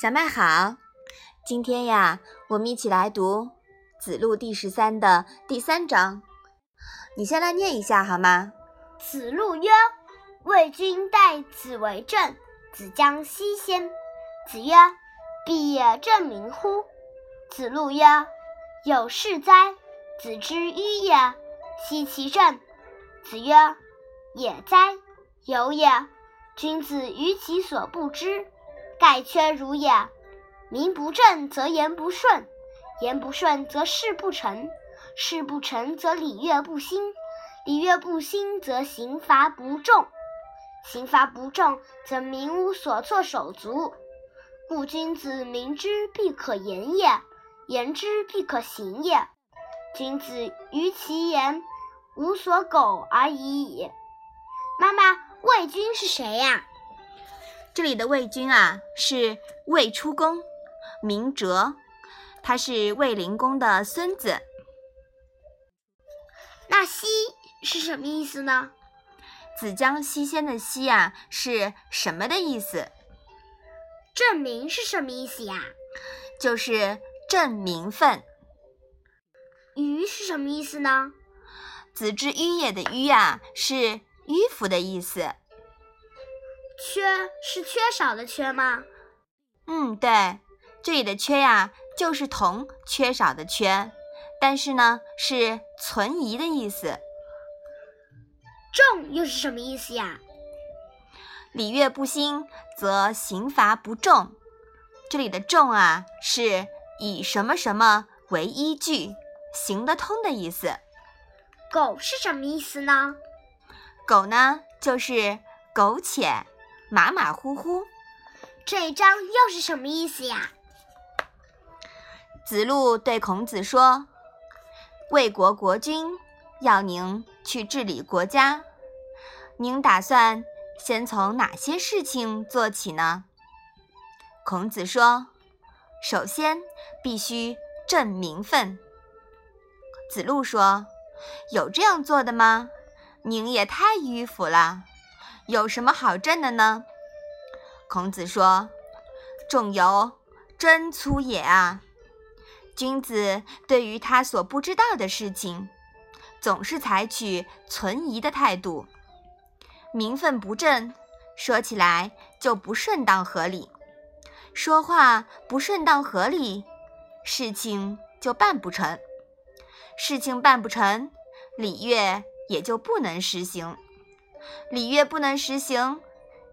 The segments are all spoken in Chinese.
小麦好，今天呀，我们一起来读《子路》第十三的第三章。你先来念一下好吗？子路曰：“为君待子为政，子将西先。”子曰：“必也正名乎？”子路曰：“有事哉！子之迂也，奚其政？”子曰：“也哉！有也。君子于其所不知，盖缺如也。名不正则言不顺，言不顺则事不成，事不成则礼乐不兴，礼乐不兴则刑罚不重，刑罚不重则民无所措手足。故君子明之必可言也，言之必可行也。君子于其言无所苟而已矣。”妈妈，魏军是谁呀？这里的魏军啊，是魏出公，名哲，他是魏灵公的孙子。那西是什么意思呢？子将西先的西啊，是什么的意思？证明是什么意思呀？就是证名分。迂是什么意思呢？子之迂也的迂啊，是。迂腐的意思，缺是缺少的缺吗？嗯，对，这里的缺呀，就是同缺少的缺，但是呢，是存疑的意思。重又是什么意思呀？礼乐不兴，则刑罚不重。这里的重啊，是以什么什么为依据，行得通的意思。狗是什么意思呢？苟呢，就是苟且、马马虎虎。这一章又是什么意思呀？子路对孔子说：“魏国国君要您去治理国家，您打算先从哪些事情做起呢？”孔子说：“首先必须正名分。”子路说：“有这样做的吗？”您也太迂腐了，有什么好正的呢？孔子说：“仲由真粗也啊！君子对于他所不知道的事情，总是采取存疑的态度。名分不正，说起来就不顺当合理；说话不顺当合理，事情就办不成。事情办不成，礼乐。”也就不能实行，礼乐不能实行，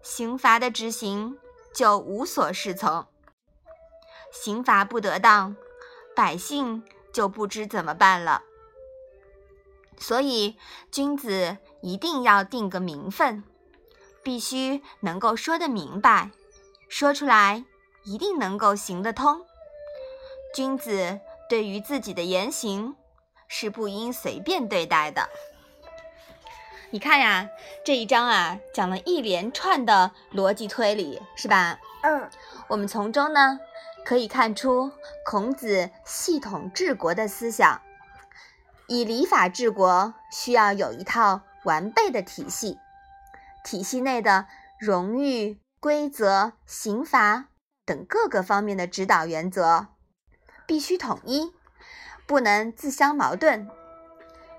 刑罚的执行就无所适从。刑罚不得当，百姓就不知怎么办了。所以，君子一定要定个名分，必须能够说得明白，说出来一定能够行得通。君子对于自己的言行是不应随便对待的。你看呀，这一章啊，讲了一连串的逻辑推理，是吧？嗯。我们从中呢，可以看出孔子系统治国的思想。以礼法治国，需要有一套完备的体系，体系内的荣誉、规则、刑罚等各个方面的指导原则必须统一，不能自相矛盾。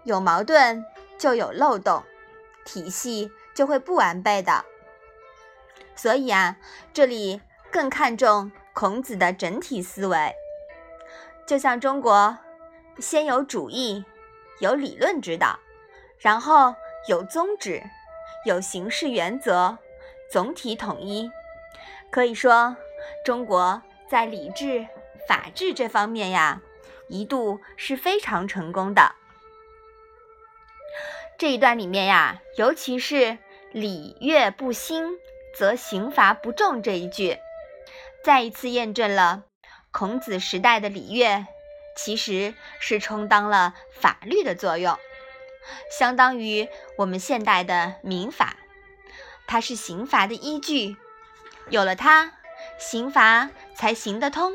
有矛盾就有漏洞。体系就会不完备的，所以啊，这里更看重孔子的整体思维。就像中国，先有主义，有理论指导，然后有宗旨，有形式原则，总体统一。可以说，中国在礼制、法治这方面呀，一度是非常成功的。这一段里面呀，尤其是“礼乐不兴，则刑罚不重”这一句，再一次验证了孔子时代的礼乐其实是充当了法律的作用，相当于我们现代的民法，它是刑罚的依据，有了它，刑罚才行得通。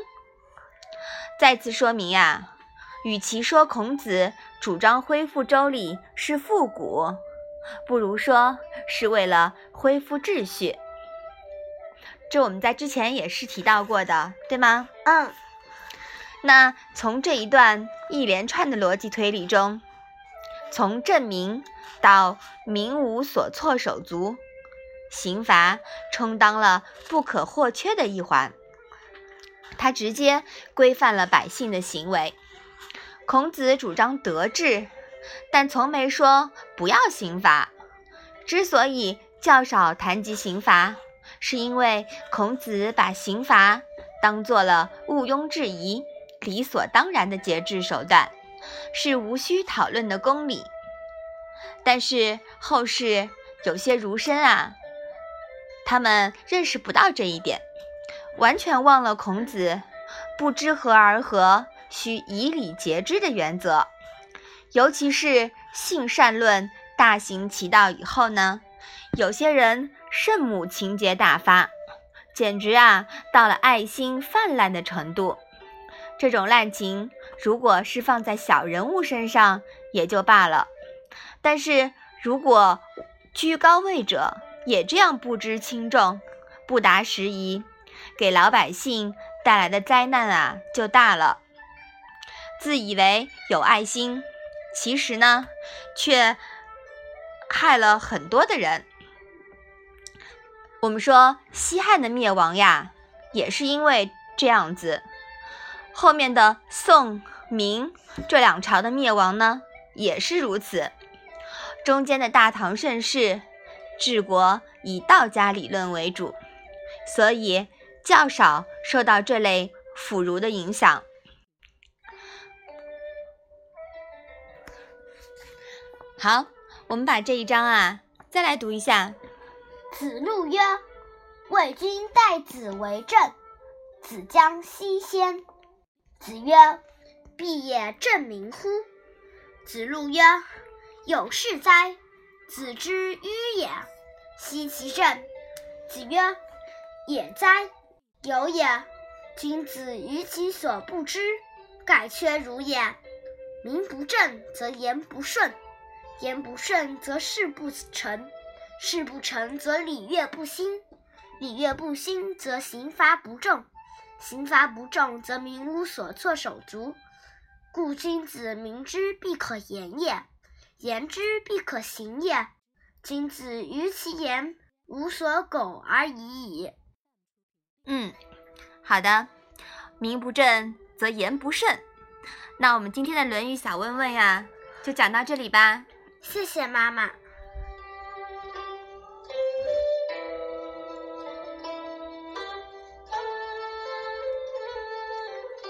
再次说明呀。与其说孔子主张恢复周礼是复古，不如说是为了恢复秩序。这我们在之前也是提到过的，对吗？嗯。那从这一段一连串的逻辑推理中，从证明到民无所措手足，刑罚充当了不可或缺的一环。它直接规范了百姓的行为。孔子主张德治，但从没说不要刑罚。之所以较少谈及刑罚，是因为孔子把刑罚当做了毋庸置疑。理所当然的节制手段，是无需讨论的公理。但是后世有些儒生啊，他们认识不到这一点，完全忘了孔子“不知和而和，需以礼节之”的原则。尤其是性善论大行其道以后呢，有些人圣母情节大发，简直啊到了爱心泛滥的程度。这种滥情，如果是放在小人物身上也就罢了，但是如果居高位者也这样不知轻重、不达时宜，给老百姓带来的灾难啊就大了。自以为有爱心，其实呢却害了很多的人。我们说西汉的灭亡呀，也是因为这样子。后面的宋、明这两朝的灭亡呢，也是如此。中间的大唐盛世，治国以道家理论为主，所以较少受到这类腐儒的影响。好，我们把这一章啊再来读一下。子路曰：“为君待子为政，子将西先。”子曰：“必也正民乎？”子路曰：“有事哉！子之迂也，奚其政？”子曰：“也哉！有也。君子于其所不知，盖缺如也。名不正则言不顺，言不顺则事不成，事不成则礼乐不兴，礼乐不兴则刑罚不重。”刑罚不重，则民无所措手足。故君子明之，必可言也；言之，必可行也。君子于其言，无所苟而已矣。嗯，好的。名不正则言不顺。那我们今天的《论语》小问问呀，就讲到这里吧。谢谢妈妈。